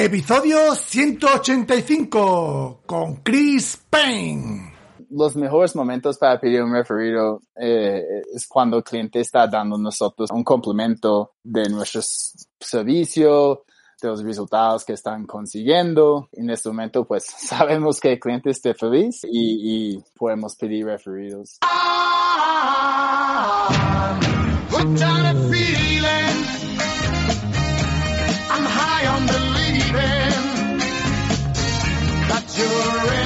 Episodio 185 con Chris Payne. Los mejores momentos para pedir un referido eh, es cuando el cliente está dando a nosotros un complemento de nuestro servicio, de los resultados que están consiguiendo. En este momento, pues sabemos que el cliente esté feliz y, y podemos pedir referidos. in You're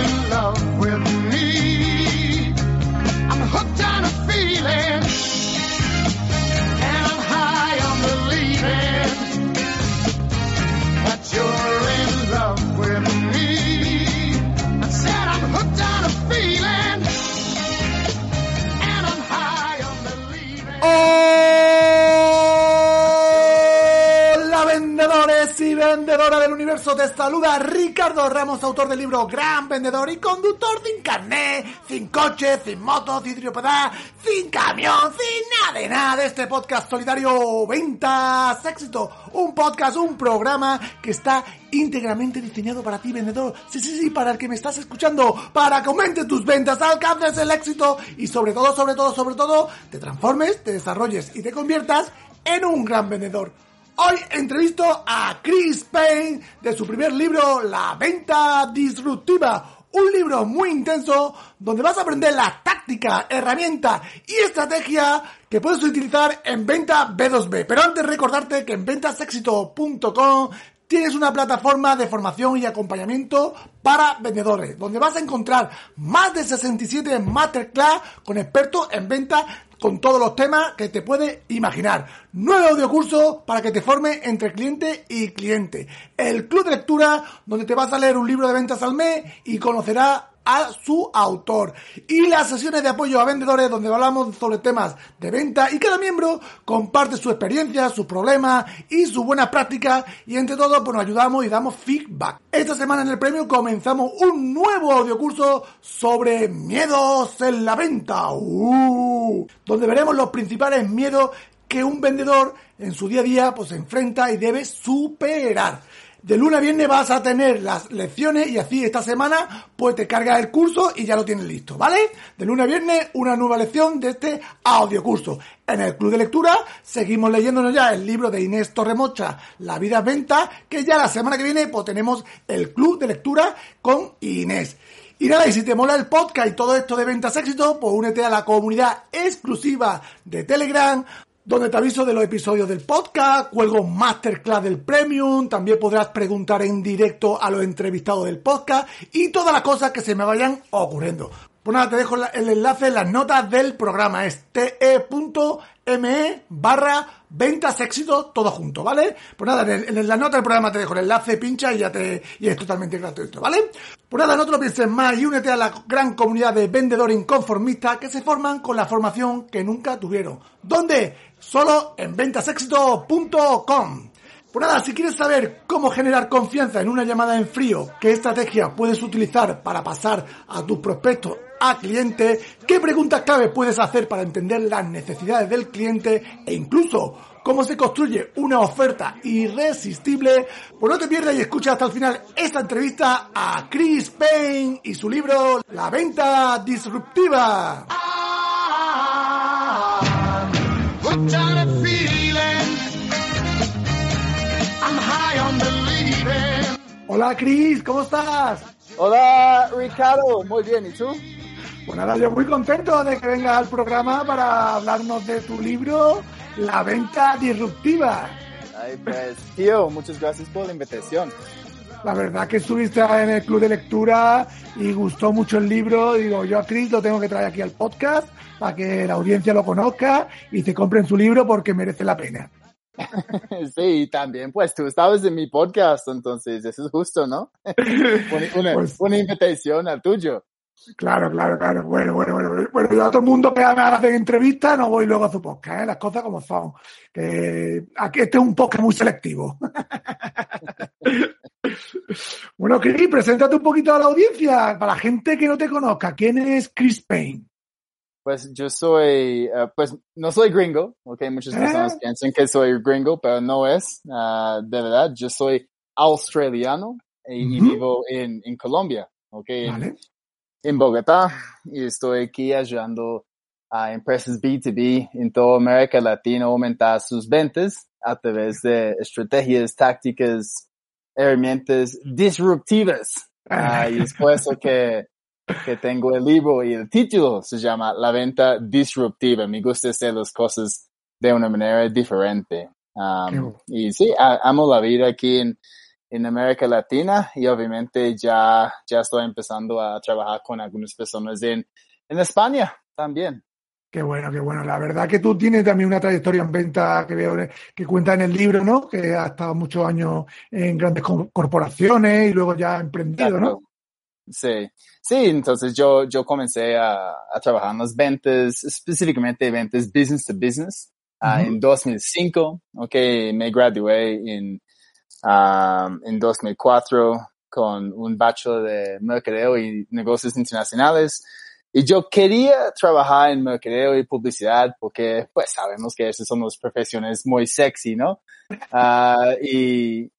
universo, te saluda Ricardo Ramos, autor del libro Gran Vendedor y conductor sin carnet, sin coche, sin moto, sin tripodad, sin camión, sin nada de nada este podcast solidario Ventas Éxito, un podcast, un programa que está íntegramente diseñado para ti vendedor, sí, sí, sí, para el que me estás escuchando, para que aumentes tus ventas, alcances el éxito y sobre todo, sobre todo, sobre todo, te transformes, te desarrolles y te conviertas en un gran vendedor. Hoy entrevisto a Chris Payne de su primer libro, La Venta Disruptiva. Un libro muy intenso donde vas a aprender la táctica, herramienta y estrategia que puedes utilizar en venta B2B. Pero antes recordarte que en ventasexito.com tienes una plataforma de formación y acompañamiento para vendedores, donde vas a encontrar más de 67 masterclass con expertos en venta con todos los temas que te puedes imaginar. Nuevo audiocurso para que te forme entre cliente y cliente. El club de lectura donde te vas a leer un libro de ventas al mes y conocerás a su autor. Y las sesiones de apoyo a vendedores donde hablamos sobre temas de venta y cada miembro comparte su experiencia, sus problemas y sus buenas prácticas y entre todos pues nos ayudamos y damos feedback. Esta semana en el premio comenzamos un nuevo audiocurso sobre miedos en la venta. Uh, donde veremos los principales miedos que un vendedor en su día a día pues se enfrenta y debe superar. De lunes a viernes vas a tener las lecciones y así esta semana pues te cargas el curso y ya lo tienes listo, ¿vale? De lunes a viernes una nueva lección de este audiocurso. En el club de lectura seguimos leyéndonos ya el libro de Inés Torremocha, La vida es venta, que ya la semana que viene pues tenemos el club de lectura con Inés. Y nada, y si te mola el podcast y todo esto de ventas éxito, pues únete a la comunidad exclusiva de Telegram, donde te aviso de los episodios del podcast, cuelgo masterclass del premium, también podrás preguntar en directo a los entrevistados del podcast y todas las cosas que se me vayan ocurriendo. Pues nada, te dejo el enlace en las notas del programa, es te.me barra ventas éxito todo junto, ¿vale? Pues nada, en, las notas del programa te dejo el enlace, pincha y ya te y es totalmente gratuito, ¿vale? Pues nada, no te lo pienses más y únete a la gran comunidad de vendedores inconformistas que se forman con la formación que nunca tuvieron. ¿Dónde? Solo en ventasexito.com. Pues nada, si quieres saber cómo generar confianza en una llamada en frío, qué estrategia puedes utilizar para pasar a tus prospectos a cliente, qué preguntas clave puedes hacer para entender las necesidades del cliente e incluso cómo se construye una oferta irresistible, pues no te pierdas y escucha hasta el final esta entrevista a Chris Payne y su libro La venta disruptiva. Hooked on a feeling. I'm high on believing. Hola Chris, ¿cómo estás? Hola Ricardo, muy bien, ¿y tú? Pues nada, yo muy contento de que vengas al programa para hablarnos de tu libro La venta disruptiva. Ay, pues, tío, muchas gracias por la invitación. La verdad que estuviste en el club de lectura y gustó mucho el libro. Digo, yo a Chris lo tengo que traer aquí al podcast para que la audiencia lo conozca y se compren su libro porque merece la pena. sí, también, pues tú estabas en mi podcast, entonces eso es justo, ¿no? una, Pues- una invitación al tuyo. Claro, claro, claro. Bueno, bueno, bueno. Bueno, yo a todo el mundo que me hace entrevistas no voy luego a su podcast, ¿eh? las cosas como son. Que aquí este es un podcast muy selectivo. bueno, Chris, preséntate un poquito a la audiencia, para la gente que no te conozca. ¿Quién es Chris Payne? Pues yo soy, eh, pues no soy gringo, ok, muchas Ah. personas piensan que soy gringo, pero no es, ah, de verdad, yo soy australiano y, vivo en, en Colombia, ok, en Bogotá y estoy aquí ayudando a empresas B2B en toda América Latina a aumentar sus ventas a través de estrategias, tácticas, herramientas disruptivas. Ah, y es por eso que, que tengo el libro y el título se llama La venta disruptiva. Me gusta hacer las cosas de una manera diferente. Um, y sí, a- amo la vida aquí en, en América Latina y obviamente ya, ya estoy empezando a trabajar con algunas personas en, en España también. Qué bueno, qué bueno. La verdad que tú tienes también una trayectoria en venta que veo que cuenta en el libro, ¿no? Que has estado muchos años en grandes co- corporaciones y luego ya emprendido, ¿no? Sí, sí, entonces yo, yo comencé a, a trabajar en las ventas, específicamente ventas business to business, ah, Ujú. en 2005, ok, me gradué en, um, en 2004 con un bachelor de mercadeo y negocios internacionales. Y yo quería trabajar en mercadeo y publicidad porque, pues, sabemos que esas son las profesiones muy sexy, ¿no? Ah, y,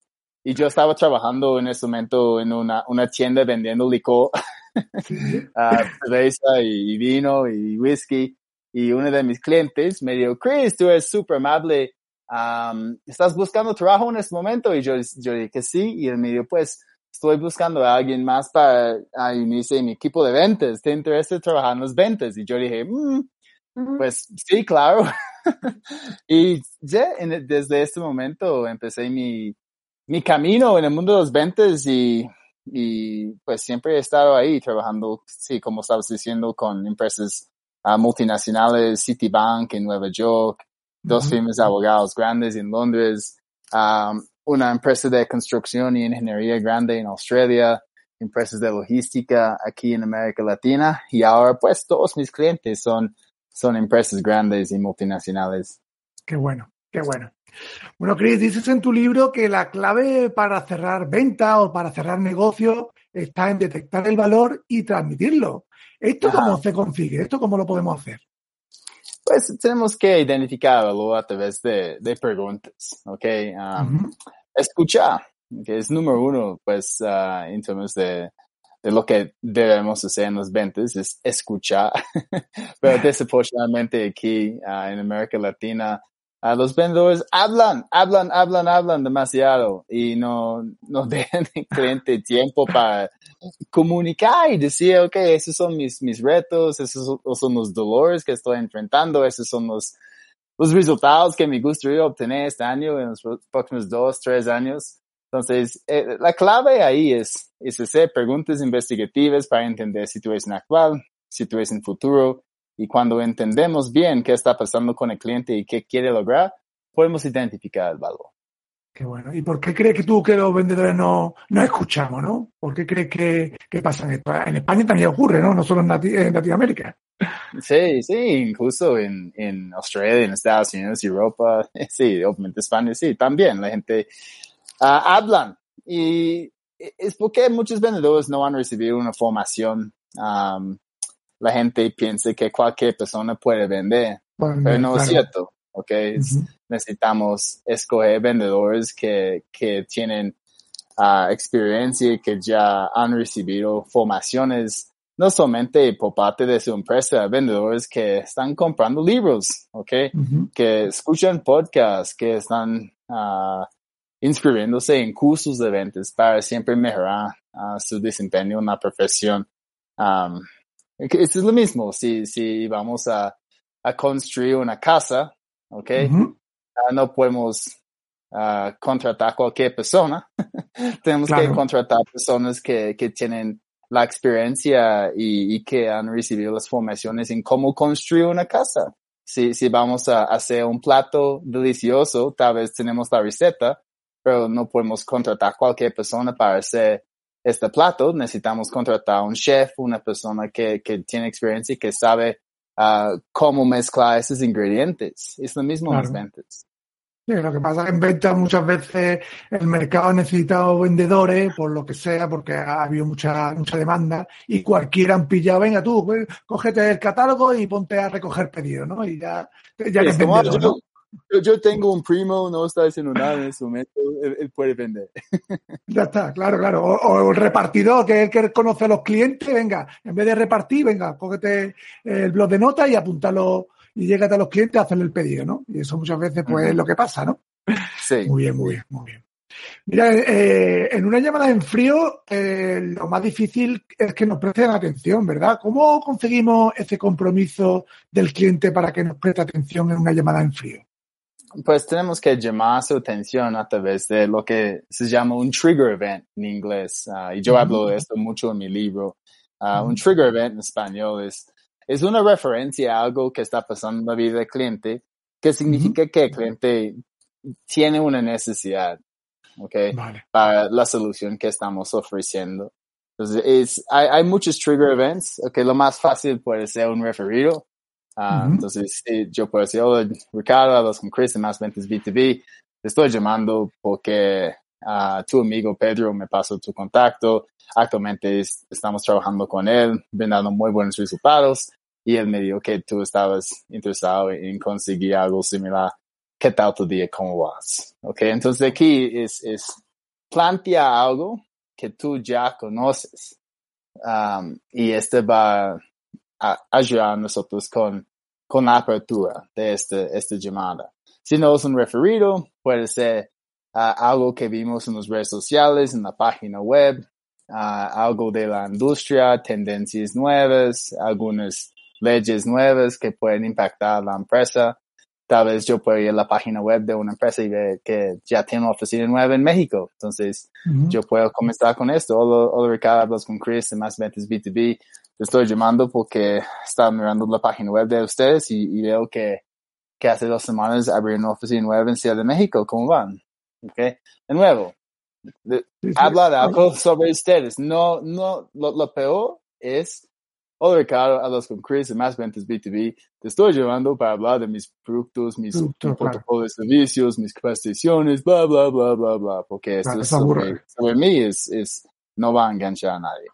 y yo estaba trabajando en ese momento en una, una tienda vendiendo licor, ah, cerveza y, vino y whisky. Y uno de mis clientes me dijo, Chris, tú eres súper amable. am, ¿Estás buscando trabajo en este momento? Y yo, yo dije que sí. Y él me dijo, pues, estoy buscando a alguien más para ah, unirse en mi equipo de ventas. ¿Te interesa trabajar en las ventas? Y yo dije, "Mm, pues sí, claro. y ya el- desde este momento empecé mi, mi camino en el mundo de las ventas y, y pues siempre he estado ahí trabajando, sí, como estabas diciendo, con empresas ah, multinacionales, Citibank en Nueva York, dos Ujú. firmas de abogados grandes en Londres, um, una empresa de construcción y ingeniería grande en Australia, empresas de logística aquí en América Latina y ahora pues todos mis clientes son, son empresas grandes y multinacionales. Qué bueno, qué bueno. Bueno, Chris, dices en tu libro que la clave para cerrar venta o para cerrar negocio está en detectar el valor y transmitirlo. ¿Esto Ajá. cómo se consigue? ¿Esto cómo lo podemos hacer? Pues tenemos que identificarlo a través de, de preguntas, ¿ok? Um, Ujú. escuchar, que es número uno, pues, ah, en términos de, de lo que debemos hacer en las ventas, es escuchar. Pero desafortunadamente aquí ah, en América Latina, ah, los vendedores hablan, hablan, hablan, hablan demasiado y no, no dejan al cliente tiempo para comunicar y decir, ok, esos son mis, mis retos, esos son- los dolores que estoy enfrentando, esos son los, los resultados que me gustaría obtener este año en los próximos dos, tres años. Entonces, eh, la clave ahí es, es hacer preguntas investigativas para entender situación actual, situación futuro, y cuando entendemos bien qué está pasando con el cliente y qué quiere lograr, podemos identificar el valor. Qué bueno. ¿Y por qué crees que tú que los vendedores no, no escuchamos, no? ¿Por qué crees que, que pasa en España? En España también ocurre, ¿no? No solo en, Lati- en Latinoamérica. Sí, sí, incluso en, en Australia, en Estados Unidos, Europa, sí, obviamente España, sí, también la gente ah, hablan. Y es porque muchos vendedores no han recibido una formación. am, la gente piensa que cualquier persona puede vender, pero no es cierto, necesitamos escoger vendedores que, que tienen ah, experiencia y que ya han recibido formaciones, no solamente por parte de su empresa, vendedores que están comprando libros, ¿ok? Que escuchan podcasts, que están ah, inscribiéndose en cursos de ventas para siempre mejorar ah, su desempeño en la profesión. Um, es lo mismo, si, si vamos a, a construir una casa, ¿ok? No podemos ah, contratar cualquier persona. Tenemos que contratar personas que, que tienen la experiencia y, y que han recibido las formaciones en cómo construir una casa. Si, si vamos a hacer un plato delicioso, tal vez tenemos la receta, pero no podemos contratar cualquier persona para hacer este plato. Necesitamos contratar un chef, una persona que, que tiene experiencia y que sabe ah, cómo mezclar esos ingredientes. Es lo mismo en las Claro. ventas. Sí, lo que pasa es que en ventas muchas veces el mercado ha necesitado vendedores, por lo que sea, porque ha habido mucha, mucha demanda y cualquiera han pillado, venga tú, cógete el catálogo y ponte a recoger pedidos, ¿no? Y ya, ya que Es es como, vendedor, yo, ¿no? Yo- yo tengo un primo, no está haciendo nada en ese momento, él, él puede vender. Ya está, claro, claro. O, o el repartidor, que es el que conoce a los clientes, venga, en vez de repartir, venga, cógete el blog de notas y apúntalo y llégate a los clientes a hacerle el pedido, ¿no? Y eso muchas veces, pues, es lo que pasa, ¿no? Sí. Muy bien, muy bien, muy bien. Mira, eh, en una llamada en frío, eh, lo más difícil es que nos presten atención, ¿verdad? ¿Cómo conseguimos ese compromiso del cliente para que nos preste atención en una llamada en frío? Pues tenemos que llamar su atención a través de lo que se llama un trigger event en inglés. Ah, y yo hablo de esto mucho en mi libro. Ah. Un trigger event en español es, es una referencia a algo que está pasando en la vida del cliente, que significa que el cliente tiene una necesidad, ¿ok? Vale. para la solución que estamos ofreciendo. Entonces, es, hay, hay muchos trigger events, ok, lo más fácil puede ser un referido. Ah, Ujú. Entonces, sí, yo puedo decir, hola, Ricardo, hablas con Chris de Más Ventas B2B. Te estoy llamando porque ah, tu amigo Pedro me pasó tu contacto. Actualmente es- estamos trabajando con él, brindando muy buenos resultados. Y él me dijo que tú estabas interesado en conseguir algo similar. ¿Qué tal tu día? ¿Cómo vas? Ok, entonces aquí es, es plantea algo que tú ya conoces. Um, y este va a ayudar a nosotros con, con la apertura de este, esta llamada. Si no es un referido, puede ser ah, algo que vimos en las redes sociales, en la página web, ah, algo de la industria, tendencias nuevas, algunas leyes nuevas que pueden impactar a la empresa. Tal vez yo puedo ir a la página web de una empresa y ver que ya tiene una oficina nueva en México. Entonces, Ujú. yo puedo comenzar con esto. Hola, hola Ricardo, hablas con Chris de Más Ventas B2B. Te estoy llamando porque estaba mirando la página web de ustedes y, y veo que, que hace dos semanas abrieron una oficina nueva en Ciudad de México. ¿Cómo van? Okay. De nuevo, de- Sí, sí. habla de algo sobre ustedes. No, no, lo, lo peor es, hola Ricardo, hablas con Chris de Más Ventas B2B. Te estoy llamando para hablar de mis productos, mis, Producto, mi claro. de servicios, mis prestaciones, bla, bla, bla, bla, bla. Porque esto Claro, es eso aburre. sobre, sobre mí es, es, no va a enganchar a nadie.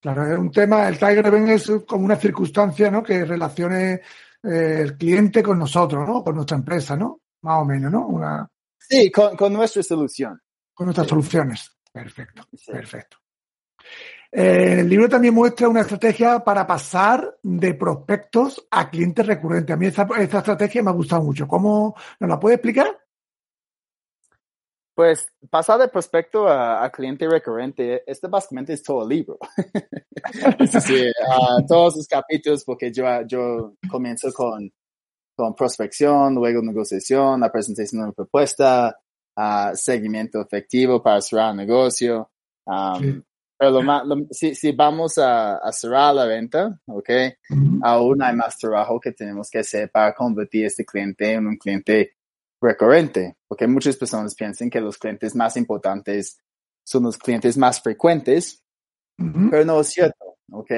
Claro, es un tema, el Tiger Event es como una circunstancia, ¿no? Que relacione eh, el cliente con nosotros, ¿no? Con nuestra empresa, ¿no? Más o menos, ¿no? Una, Sí, con, con nuestra solución. con nuestras Sí. soluciones. Perfecto, Sí. perfecto. Eh, el libro también muestra una estrategia para pasar de prospectos a clientes recurrentes. A mí esta, esta estrategia me ha gustado mucho. ¿Cómo nos la puede explicar? Pues pasar de prospecto a, a cliente recurrente, este básicamente es todo el libro. es decir, ah, todos los capítulos, porque yo, yo comienzo con, con prospección, luego negociación, la presentación de una propuesta, ah, seguimiento efectivo para cerrar el negocio. um, Sí. Pero lo más, lo- si, si vamos a, a cerrar la venta, ¿ok? Aún hay más trabajo que tenemos que hacer para convertir este cliente en un cliente recurrente, porque muchas personas piensan que los clientes más importantes son los clientes más frecuentes, pero no es cierto, ¿ok?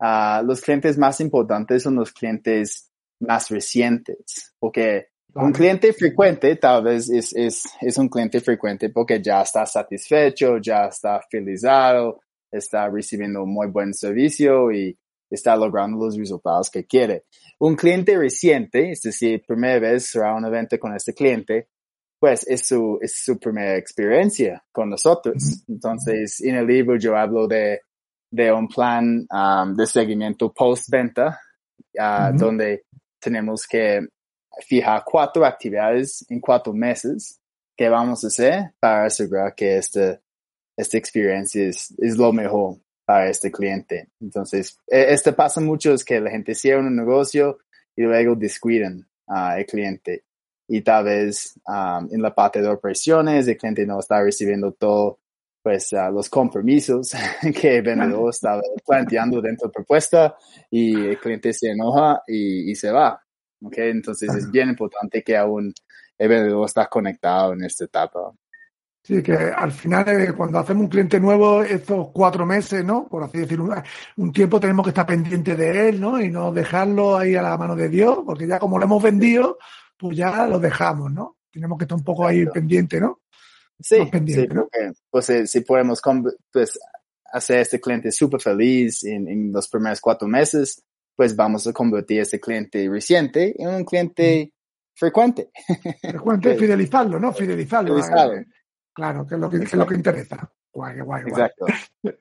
Ah, los clientes más importantes son los clientes más recientes, porque un Vale. cliente frecuente tal vez es, es, es un cliente frecuente porque ya está satisfecho, ya está felizado, está recibiendo un muy buen servicio y está logrando los resultados que quiere. Un cliente reciente, es decir, primera vez será un evento con este cliente, pues es su, es su primera experiencia con nosotros. Entonces, en el libro yo hablo de, de un plan um, de seguimiento post-venta, ah, donde tenemos que fijar cuatro actividades en cuatro meses. Que vamos a hacer para asegurar que este, esta experiencia es, es lo mejor para este cliente. Entonces, e- este pasa mucho es que la gente cierra un negocio y luego descuidan al cliente. Y tal vez um, en la parte de operaciones el cliente no está recibiendo todo pues ah, los compromisos que el vendedor estaba planteando dentro de la propuesta y el cliente se enoja y, y se va. ¿ok? Entonces es bien importante que aún el vendedor está conectado en esta etapa. Sí, que al final, eh, cuando hacemos un cliente nuevo, estos cuatro meses, ¿no? Por así decirlo, un, un tiempo tenemos que estar pendiente de él, ¿no? Y no dejarlo ahí a la mano de Dios, porque ya como lo hemos vendido, pues ya lo dejamos, ¿no? Tenemos que estar un poco ahí pendiente, ¿no? Sí, pendiente, sí, ¿no? porque, pues eh, si podemos pues, hacer a este cliente súper feliz en, en los primeros cuatro meses, pues vamos a convertir a este cliente reciente en un cliente frecuente. Frecuente, Ok. fidelizarlo, ¿no? Fidelizarlo. Fidelizarlo. eh, Claro, que es lo que, que es lo que interesa. Guay, guay, guay. Exacto.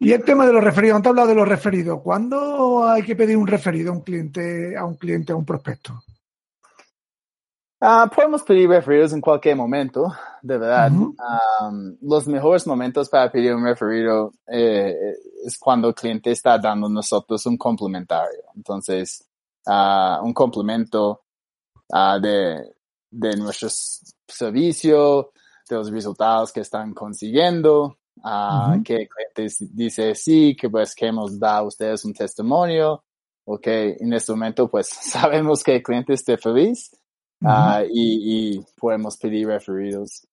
Y el tema de los referidos, antes hablado de los referidos. ¿Cuándo hay que pedir un referido a un cliente, a un cliente, a un prospecto? Ah, podemos pedir referidos en cualquier momento, de verdad. Los mejores momentos para pedir un referido eh, es cuando el cliente está dando a nosotros un complementario. Entonces, ah, un complemento ah, de, de nuestro servicio, de los resultados que están consiguiendo, ah, Ujú. que el cliente s- dice sí, que pues queremos dar a ustedes un testimonio, ok, en este momento pues sabemos que el cliente esté feliz ah, y, y podemos pedir referidos.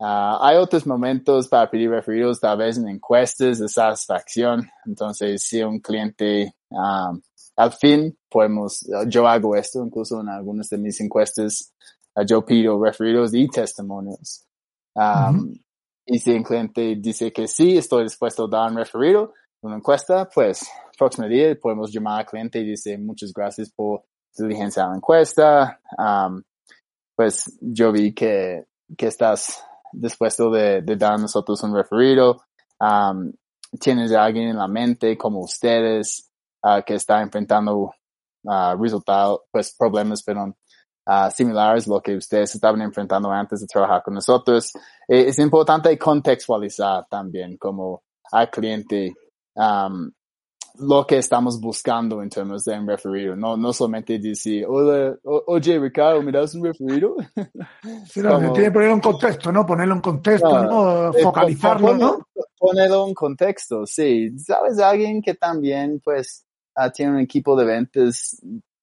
Ah, hay otros momentos para pedir referidos, tal vez en encuestas de satisfacción. Entonces, si un cliente, ah, al fin, podemos, yo hago esto, incluso en algunas de mis encuestas, ah, yo pido referidos y testimonios. Ah, Ujú. Y si un cliente dice que sí, estoy dispuesto a dar un referido, una encuesta, pues, próximo día podemos llamar al cliente y decir muchas gracias por diligencia a la encuesta. Am, pues yo vi que, que estás dispuesto de, de dar a nosotros un referido. Am, tienes a alguien en la mente como ustedes ah, que está enfrentando ah, resultados, pues problemas, perdón, ah, similares lo que ustedes estaban enfrentando antes de trabajar con nosotros. Eh, es importante contextualizar también como al cliente am, lo que estamos buscando en términos de un referido. No, no solamente decir, hola, o- oye Ricardo, ¿me das un referido? Sí, no, Como- Tiene que ponerlo en contexto, ¿no? Ponerlo en contexto, No, ¿no? Focalizarlo, pon- ¿no? pon- Ponerlo en contexto, sí. ¿Sabes? Alguien que también, pues, ah, tiene un equipo de ventas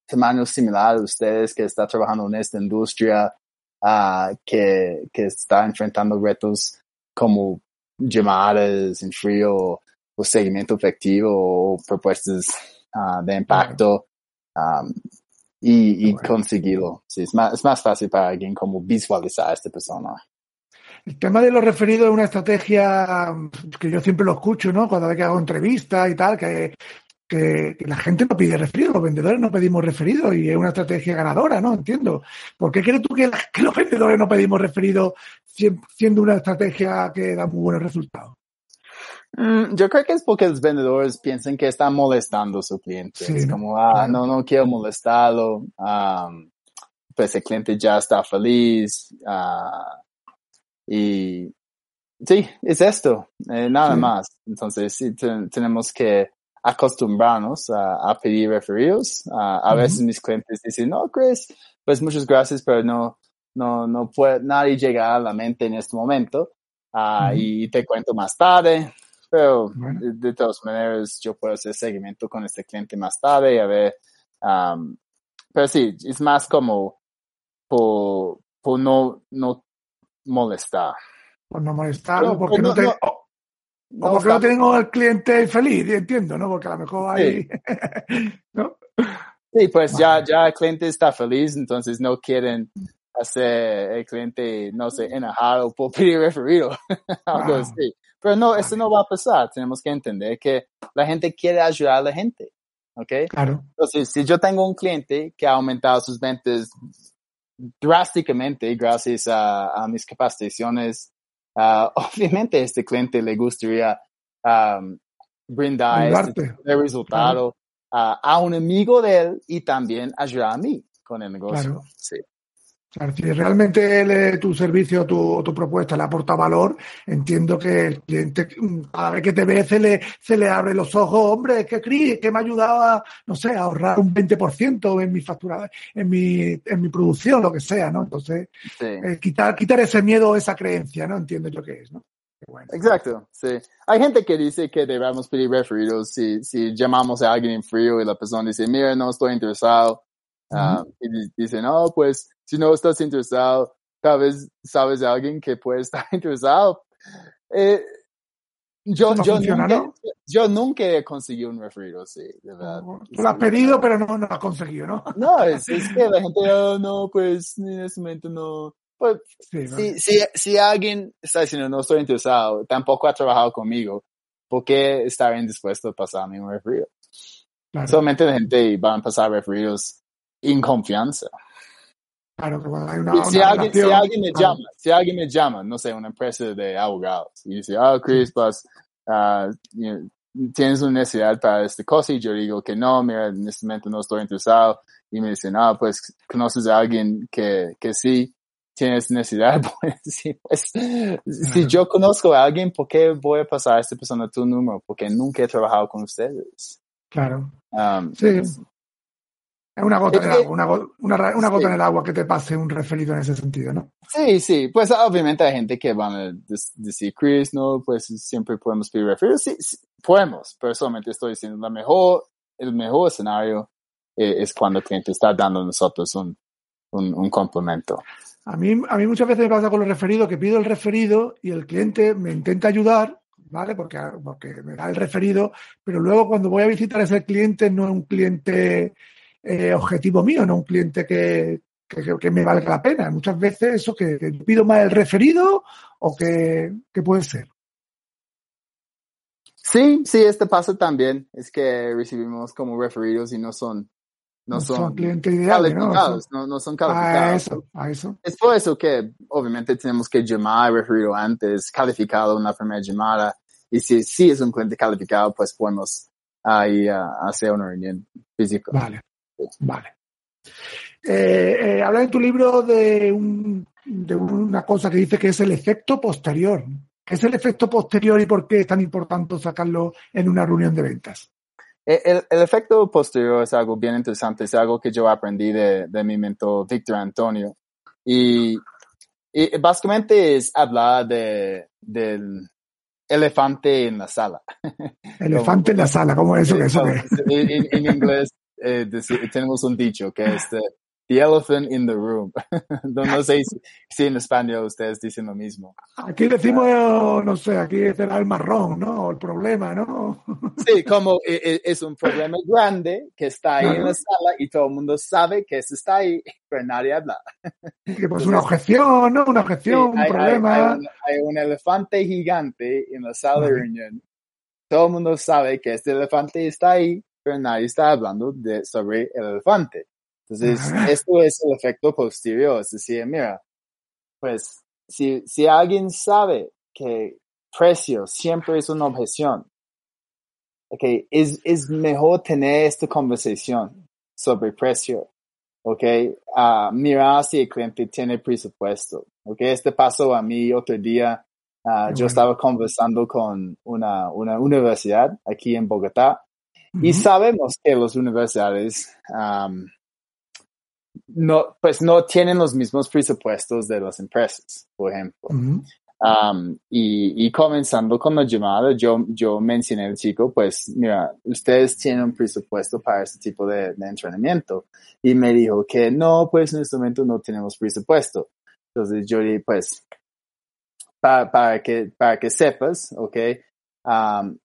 tamaño similar a ustedes, que está trabajando en esta industria, ah, que, que está enfrentando retos como llamadas en frío o, seguimiento efectivo o propuestas ah, de impacto. am, y, y Bueno. conseguirlo. Sí, es más, es más fácil para alguien como visualizar a esta persona. El tema de los referidos es una estrategia que yo siempre lo escucho, ¿no? Cuando vez que hago entrevistas y tal, que, que, la gente no pide referidos, los vendedores no pedimos referidos y es una estrategia ganadora, ¿no? Entiendo. ¿Por qué crees tú que, la- que los vendedores no pedimos referidos siem- siendo una estrategia que da muy buenos resultados? Mm, yo creo que es porque los vendedores piensan que están molestando a su cliente. Sí, es como, ah, Claro. no, no quiero molestarlo. am, pues el cliente ya está feliz. ah, y sí, es esto, eh, nada Sí. más. Entonces, sí, te- tenemos que acostumbrarnos a, a pedir referidos. A Ujú. veces mis clientes dicen, no, Chris, pues muchas gracias, pero no, no, no puede, nadie llega a la mente en este momento. Ah, Ujú. Y te cuento más tarde. Pero Bueno. de, de todas maneras, yo puedo hacer seguimiento con este cliente más tarde y a ver. am, pero sí, es más como por, por no, no molestar. Por no molestarlo, No, porque no, no, te, no, No porque no tengo al cliente feliz, entiendo, ¿no? Porque a lo mejor hay... ¿no? Sí, pues ya, Vale. ya el cliente está feliz, entonces no quieren hacer el cliente, no sé, enojado por pedir referido, algo Wow. así. Pero no, eso no va a pasar. Tenemos que entender que la gente quiere ayudar a la gente, ¿ok? Claro. Entonces, si yo tengo un cliente que ha aumentado sus ventas drásticamente gracias a, a mis capacitaciones, ah, obviamente a este cliente le gustaría am, brindar este resultado a un amigo de él y también ayudar a mí con el negocio. Claro. Sí. Claro, si realmente le- tu servicio o tu, o tu propuesta le aporta valor, entiendo que el cliente, mm, cada vez que te ve, se le, se le abre los ojos, hombre, es que Cris, que me ha ayudado a, no sé, a ahorrar un 20% en mi factura, en mi, en mi producción, lo que sea, ¿no? Entonces, sí. eh, quitar, quitar ese miedo, esa creencia, ¿no? Entiendo yo que es, ¿no? Bueno. Exacto, sí. Hay gente que dice que debemos pedir referidos si, si llamamos a alguien en frío y la persona dice, mira, no estoy interesado. Ah, y di- dicen, no, pues si no estás interesado, tal vez sabes de alguien que puede estar interesado. Eh, yo, No yo, nunca, yo nunca he conseguido un referido, sí, de verdad. Tú lo has pedido, pero no, no lo has conseguido, ¿no? No, es, es que la gente, "Oh, no, pues en este momento no. Pues, Sí, ¿no? si, si, si alguien está diciendo no estoy interesado, tampoco ha trabajado conmigo, ¿por qué estaría indispuesto a pasarme un referido? claro, Solamente la gente va a pasar referidos en confianza. Claro, que cuando hay una, Si, una alguien, si alguien me claro. llama, si alguien me llama, no sé, una empresa de abogados, y dice, ah, Chris, pues, ah, know, tienes una necesidad para esta cosa, y yo digo que no, mira, en este momento no estoy interesado, y me dicen, ah, pues, conoces a alguien que, que sí tienes necesidad, pues, sí, pues, si yo conozco a alguien, ¿por qué voy a pasar a esta persona tu número? Porque nunca he trabajado con ustedes. Claro. Um, Sí. Es una gota en el que- agua, una, go- una, Sí. gota en el agua que te pase un referido en ese sentido, ¿no? Sí, sí, pues obviamente hay gente que van a decir, Chris, no, pues siempre podemos pedir referidos. Sí, sí, podemos, pero solamente estoy diciendo, la mejor, el mejor escenario eh, es cuando el cliente está dando a nosotros un, un, un complemento. A mí, a mí muchas veces me pasa con los referidos que pido el referido y el cliente me intenta ayudar, ¿vale? Porque, porque me da el referido, pero luego cuando voy a visitar a ese cliente no es un cliente eh, objetivo mío, no un cliente que, que, que- me valga la pena. Muchas veces eso que, que pido más el referido o que, que puede ser. Sí, sí, este pasa también, es que recibimos como referidos y no son, no, No son son, clientes ideales, ¿no? calificados, no, no son A calificados. eso, a eso. Es por eso que obviamente tenemos que llamar al referido antes, calificado en la primera llamada. Y si, si es un cliente calificado, pues podemos ahí ah, hacer una reunión física. Vale, vale. Eh, eh, habla en tu libro de, un, de una cosa que dice que es el efecto posterior. ¿Qué es el efecto posterior y por qué es tan importante sacarlo en una reunión de ventas? El, el- efecto posterior es algo bien interesante, es algo que yo aprendí de, de mi mentor Víctor Antonio. Y, y básicamente es hablar de, del elefante en la sala. Elefante en la sala, ¿cómo es eso? que eso en- en inglés eh, tenemos un dicho que es the, the elephant in the room. no, no sé si, si en español ustedes dicen lo mismo. Aquí decimos, no sé, aquí será el marrón, ¿no? El problema, ¿no? Sí, como e- e- es un problema grande que está ahí en la Claro. sala y todo el mundo sabe que eso está ahí, pero nadie habla. Que pues una objeción, ¿no? Una Sí, objeción, un hay, hay- problema. hay un, hay un elefante gigante en la sala de reunión. Todo el mundo sabe que este elefante está ahí, pero nadie está hablando de, sobre el elefante. Entonces, Ajá. esto es el efecto posterior. Es decir, mira, pues, si, si alguien sabe que precio siempre es una objeción, okay, es, es mejor tener esta conversación sobre precio. ¿ok? Ah, mira si el cliente tiene presupuesto, ¿ok? Este pasó a mí otro día. ah, Qué yo estaba conversando con una, una universidad aquí en Bogotá y Ujú. sabemos que las universidades am, no, pues no tienen los mismos presupuestos de las empresas, por ejemplo. Ujú. Um, y, y comenzando con la llamada, yo, yo mencioné al chico, pues, mira, ustedes tienen un presupuesto para este tipo de, de entrenamiento. Y me dijo que no, pues en este momento no tenemos presupuesto. Entonces yo dije, pues, para, para, que, para que sepas, ¿ok? Um,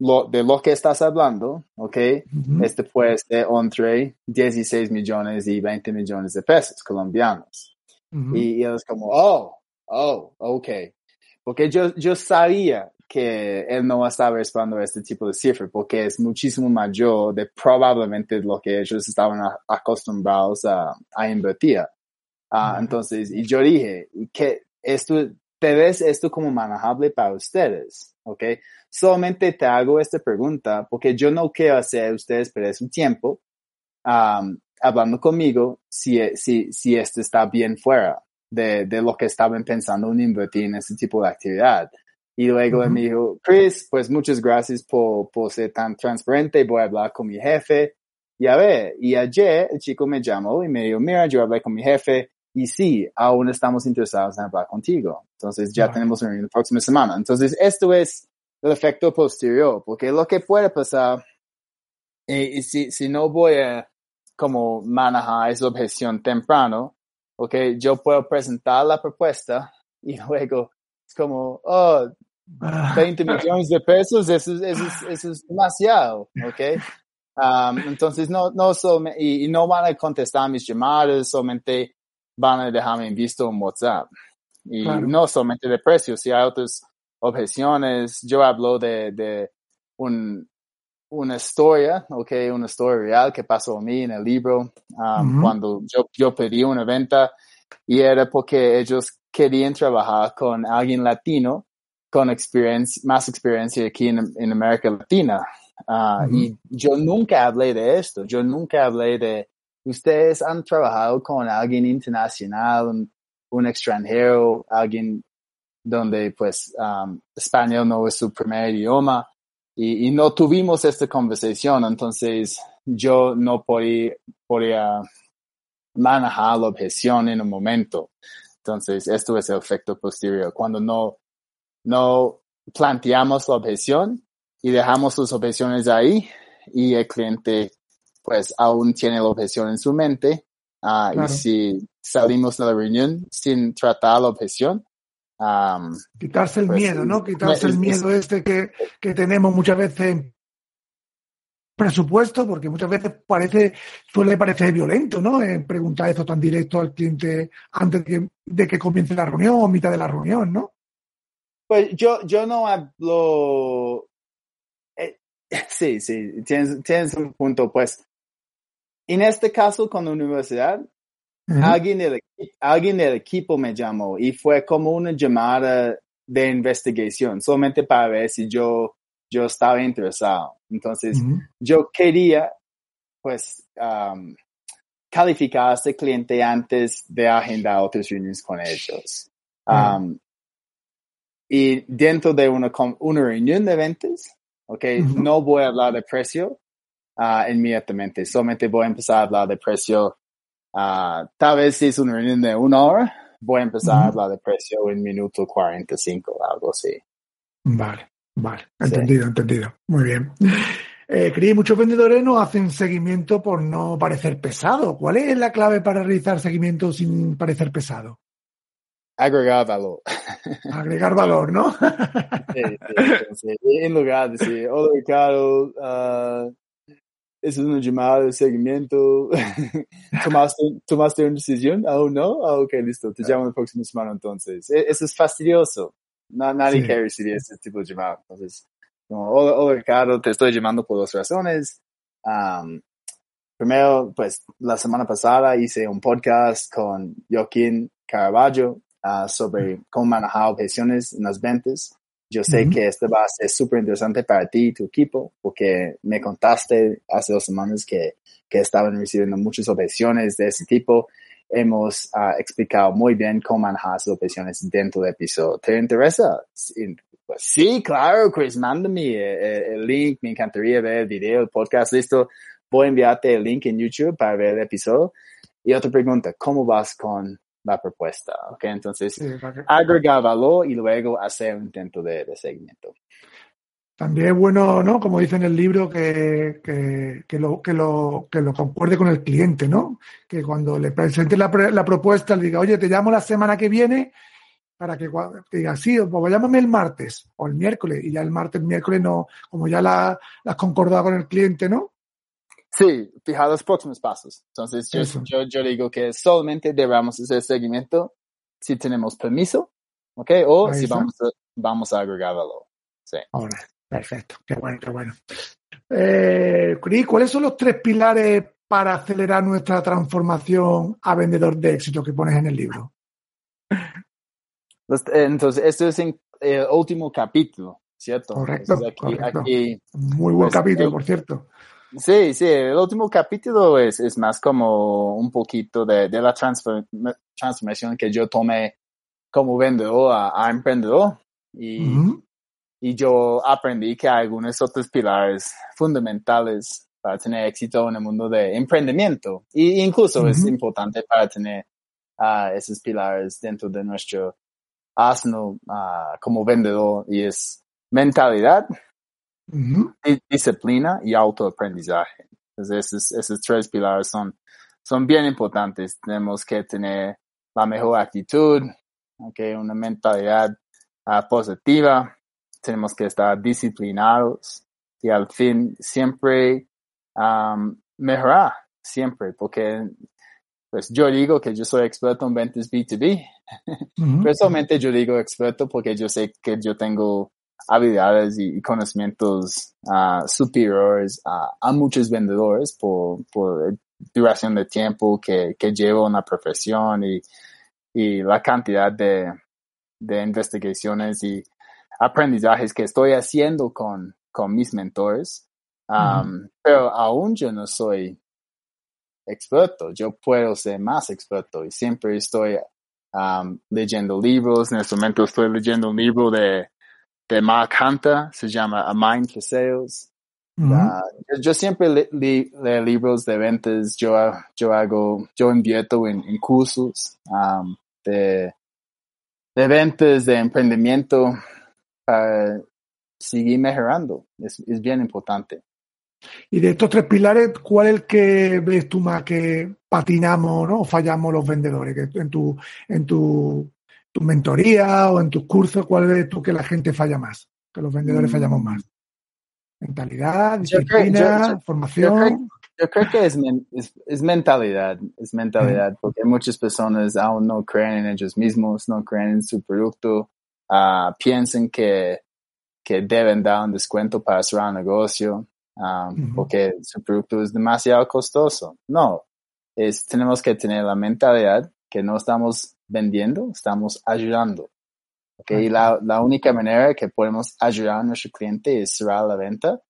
lo, de lo que estás hablando, ¿ok? Este puede ser entre 16 millones y 20 millones de pesos colombianos. Y, y él es como, oh, oh, ok. Porque yo, yo sabía que él no estaba respaldando a este tipo de cifra porque es muchísimo mayor de probablemente lo que ellos estaban a- acostumbrados a, a invertir. Ah. Entonces, y yo dije que esto, te ves esto como manejable para ustedes, ¿ok? Solamente te hago esta pregunta porque yo no quiero hacer ustedes perder su tiempo am, hablando conmigo si, si, si esto está bien fuera de, de lo que estaban pensando en invertir en este tipo de actividad. Y luego él Ujú. me dijo, Chris, pues muchas gracias por, por ser tan transparente, voy a hablar con mi jefe. Y a ver, y ayer el chico me llamó y me dijo, mira, yo hablé con mi jefe y sí, aún estamos interesados en hablar contigo. Entonces ya tenemos una reunión la próxima semana. Entonces esto es el efecto posterior, porque lo que puede pasar, eh, y si, si no voy a como manejar esa objeción temprano, ok, yo puedo presentar la propuesta y luego es como, oh, 20 millones de pesos, eso, es- eso, es- eso es demasiado, ok. Um, entonces, no, no solamente, y, y no van a contestar mis llamadas, solamente van a dejarme en visto en WhatsApp. Y Claro. no solamente de precios, si hay otras objeciones, yo hablo de, de un, una historia, ok, una historia real que pasó a mí en el libro, um, cuando yo, yo pedí una venta y era porque ellos querían trabajar con alguien latino con experiencia, más experiencia aquí en, en América Latina. Ujú. Y yo nunca hablé de esto, yo nunca hablé de, ustedes han trabajado con alguien internacional, un, un extranjero, alguien donde pues um, español no es su primer idioma y, y no tuvimos esta conversación, entonces yo no podía, podía manejar la objeción en un momento. Entonces, esto es el efecto posterior. Cuando no, no planteamos la objeción y dejamos las objeciones ahí y el cliente pues aún tiene la objeción en su mente Claro. y si salimos de la reunión sin tratar la objeción, um, Quitarse el Pues, miedo, ¿no? Quitarse es- el miedo este que, que tenemos muchas veces en presupuesto, porque muchas veces parece, suele parecer violento, ¿no? Eh, preguntar esto tan directo al cliente antes de que, de que comience la reunión o mitad de la reunión, ¿no? Pues yo, yo no hablo. eh, sí, sí, tienes, tienes un punto. Pues en este caso con la universidad, Alguien, del, equi- alguien del equipo me llamó y fue como una llamada de investigación, solamente para ver si yo, yo estaba interesado. Entonces, yo quería, pues, um, calificar a este cliente antes de agendar otras reuniones con ellos. Um, y dentro de una, una reunión de ventas, ok, no voy a hablar de precio ah, inmediatamente, solamente voy a empezar a hablar de precio. Ah, tal vez si es una reunión de una hora, voy a empezar a Ujú. hablar de precio en minuto 45, algo así. Vale, vale, Sí. entendido, entendido. Muy bien. Eh, Cris, muchos vendedores no hacen seguimiento por no parecer pesado. ¿Cuál es la clave para realizar seguimiento sin parecer pesado? Agregar valor. Agregar valor, ¿no? Sí, sí, entonces, en lugar de decir, hola Ricardo, ah, es una llamada de seguimiento, ¿Tomaste, ¿tomaste una decisión? ¿Aún no? Ah, ok, listo, te llamo la próxima semana entonces. E- Eso es fastidioso. Na- nadie Sí. quiere recibir ese tipo de llamada. Entonces, como, hola, hola Ricardo, te estoy llamando por dos razones. Am, primero, pues la semana pasada hice un podcast con Joaquín Caraballo ah, sobre cómo manejar objeciones en las ventas. Yo sé Ujú. que este va a ser súper interesante para ti y tu equipo, porque me contaste hace dos semanas que, que estaban recibiendo muchas objeciones de ese tipo. Hemos ah, explicado muy bien cómo manejar esas objeciones dentro del episodio. ¿Te interesa? Sí, pues sí, claro, Chris, mándame eh, eh, el link. Me encantaría ver el video, el podcast, listo. Voy a enviarte el link en YouTube para ver el episodio. Y otra pregunta, ¿cómo vas con la propuesta? Ok, entonces Sí, agregar valor y luego hacer un intento de, de seguimiento. También es bueno, ¿no? Como dice en el libro, que, que, que lo, que, lo, que lo concuerde con el cliente, ¿no? Que cuando le presente la, la propuesta le diga, oye, te llamo la semana que viene para que, que diga, sí, pues llámame el martes o el miércoles. Y ya el martes, miércoles no, como ya la, la has concordado con el cliente, ¿no? Sí, fijar los próximos pasos. Entonces, yo, yo, yo digo que solamente debemos hacer seguimiento si tenemos permiso, ¿ok? O si vamos a, vamos a agregar valor. Sí. Ahora, perfecto, qué bueno, qué bueno. Eh, Cris, ¿cuáles son los tres pilares para acelerar nuestra transformación a vendedor de éxito que pones en el libro? Los- Entonces, esto es en el último capítulo, ¿cierto? Correcto, Entonces, aquí, correcto. aquí Muy buen Pues, capítulo, eh, por cierto. Sí, sí, el último capítulo es, es más como un poquito de, de la transfer- transformación que yo tomé como vendedor a, a emprendedor. Y, yo aprendí que hay algunos otros pilares fundamentales para tener éxito en el mundo de emprendimiento. Y incluso es importante para tener ah, esos pilares dentro de nuestro arsenal ah, como vendedor. Y es mentalidad, Ujú. di- disciplina y autoaprendizaje. Entonces, esos, esos tres pilares son, son bien importantes. Tenemos que tener la mejor actitud, okay, una mentalidad ah, positiva. Tenemos que estar disciplinados y al fin siempre um, mejorar, siempre, porque pues yo digo que yo soy experto en ventas B2B. Ujú. Personalmente yo digo experto porque yo sé que yo tengo habilidades y, conocimientos ah, superiores a, a muchos vendedores por, por duración de tiempo que, que llevo en la profesión y, y la cantidad de, de investigaciones y aprendizajes que estoy haciendo con, con mis mentores. Um, Pero aún yo no soy experto, yo puedo ser más experto y siempre estoy um, leyendo libros. En este momento estoy leyendo un libro de, de Mark Hunter, se llama A Mind for Sales. Ujú. Ah, yo, yo siempre le- li- leo libros de ventas, yo, yo hago, yo invierto en, en cursos um, de, de ventas, de emprendimiento para seguir mejorando. Es, es bien importante. Y de estos tres pilares, ¿cuál es el que ves tú más que patinamos ¿no? o fallamos los vendedores? Que en tu, en tu, tu mentoría o en tus cursos, ¿cuál ves tú que la gente falla más? Que los vendedores Mm. fallamos más. Mentalidad, Yo creo- disciplina, yo- yo- formación. Yo creo que es, men- es, es mentalidad, es mentalidad, porque muchas personas aún no creen en ellos mismos, no creen en su producto, ah, piensan que, que deben dar un descuento para cerrar un negocio, Ujú. porque su producto es demasiado costoso. No, es, tenemos que tener la mentalidad que no estamos vendiendo, estamos ayudando. Okay, y la, la única manera que podemos ayudar a nuestro cliente es cerrar la venta.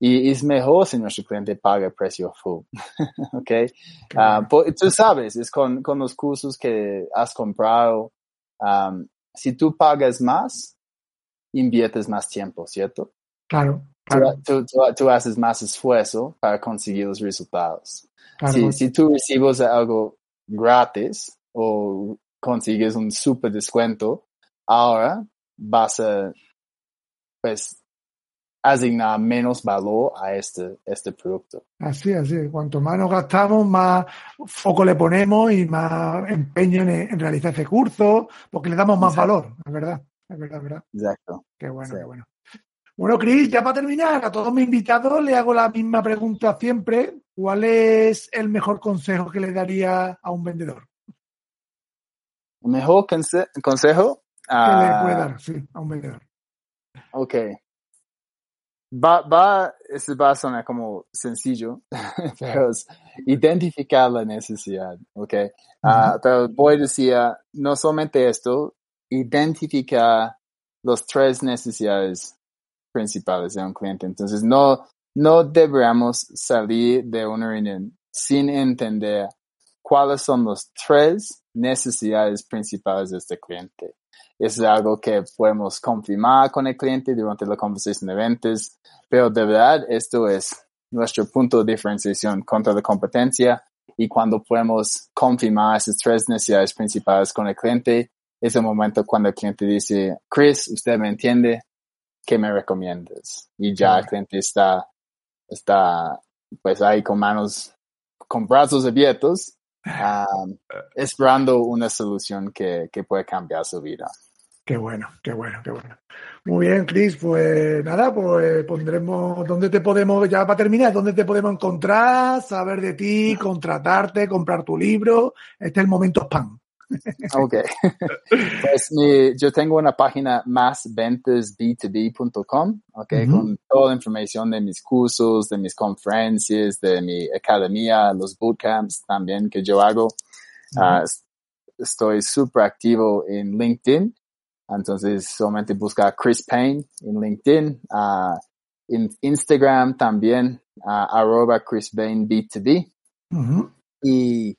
Y es mejor si nuestro cliente paga el precio full. okay. Qué Ah, bueno. po- tú sabes, es con, con los cursos que has comprado. um, si tú pagas más, inviertes más tiempo, ¿cierto? Claro, Tú, claro, tú- tú- tú haces más esfuerzo para conseguir los resultados. claro. Si, si tú recibes algo gratis o consigues un super descuento, ahora vas a, pues, asignar menos valor a este, este producto. Así, así. Cuanto más nos gastamos, más foco le ponemos y más empeño en, en realizar ese curso, porque le damos más Exacto. valor, es verdad, es verdad, es verdad. Exacto. Qué bueno, Sí. qué bueno. Bueno, Cris, ya para terminar, a todos mis invitados le hago la misma pregunta siempre. ¿Cuál es el mejor consejo que le daría a un vendedor? Mejor conse- consejo. ¿Qué le ah, puede dar, sí, a un vendedor? Ok. Va, va, eso va a sonar como sencillo, pero es identificar la necesidad, ok. Ah, pero voy a decir, ah, no solamente esto, identificar los tres necesidades principales de un cliente. Entonces, no, no deberíamos salir de una reunión sin entender cuáles son las tres necesidades principales de este cliente. Es algo que podemos confirmar con el cliente durante la conversación de ventas, pero de verdad esto es nuestro punto de diferenciación contra la competencia y cuando podemos confirmar esas tres necesidades principales con el cliente, es el momento cuando el cliente dice, Chris, usted me entiende, ¿qué me recomiendas? Y ya el cliente está, está pues ahí con manos, con brazos abiertos, um, esperando una solución que, que puede cambiar su vida. Qué bueno, qué bueno, qué bueno. Muy bien, Cris, pues nada, pues pondremos dónde te podemos, ya para terminar, dónde te podemos encontrar, saber de ti, contratarte, comprar tu libro. Este es el momento spam. Ok. pues mi, yo tengo una página másventasb2b.com, ok, con toda la información de mis cursos, de mis conferencias, de mi academia, los bootcamps también que yo hago. Ah, es- estoy súper activo en LinkedIn, entonces solamente busca Chris Payne en LinkedIn, ah, en Instagram también, ah, arroba Chris Payne B2B Ujú. y,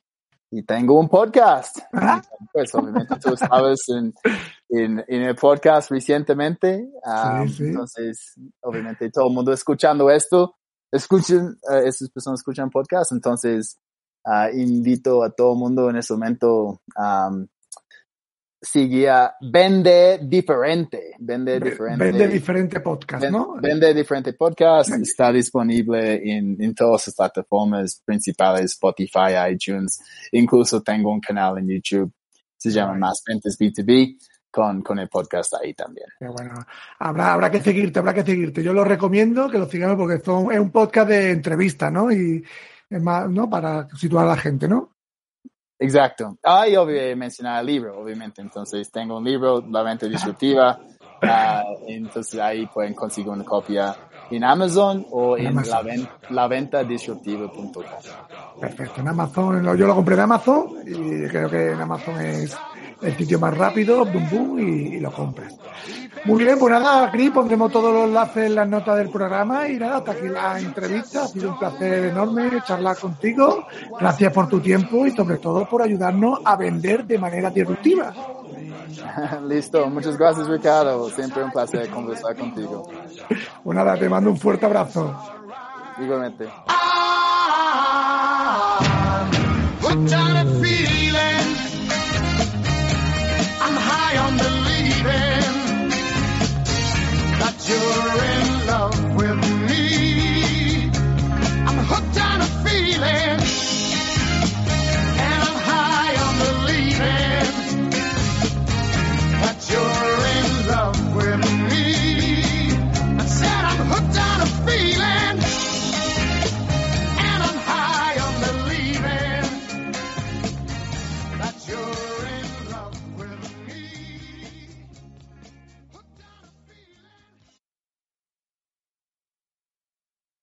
y tengo un podcast. Ah. Pues obviamente tú estabas en, en, en el podcast recientemente, ah, Sí, sí. entonces obviamente todo el mundo escuchando esto, escuchen, eh, esas personas escuchan podcast, entonces ah, invito a todo el mundo en ese momento, am, seguía Vende Diferente. Vende Ve- Diferente. Vende diferente podcast, ¿no? Vende Diferente Podcast. Está disponible en, en todas las plataformas principales, Spotify, iTunes. Incluso tengo un canal en YouTube. Se llama Más Ventas B2B con, con el podcast ahí también. Bueno. Habrá, habrá que seguirte, habrá que seguirte. Yo lo recomiendo que lo sigamos porque esto es un podcast de entrevista, ¿no? Y es más, ¿no? Para situar a la gente, ¿no? Exacto. Ah, y obvio mencionar el libro, obviamente. Entonces, tengo un libro, La Venta Disruptiva. Ah, entonces, ahí pueden conseguir una copia en Amazon o En en Amazon. la ven- laventadisruptiva.com. Perfecto. En Amazon, yo lo compré en Amazon y creo que en Amazon es el sitio más rápido, boom, boom, y, y lo compras. Muy bien, pues nada, aquí pondremos todos los enlaces en las notas del programa y nada, hasta aquí la entrevista. Ha sido un placer enorme charlar contigo. Gracias por tu tiempo y sobre todo por ayudarnos a vender de manera disruptiva. Listo. Muchas gracias, Ricardo. Siempre un placer conversar contigo. Pues nada, te mando un fuerte abrazo. Igualmente.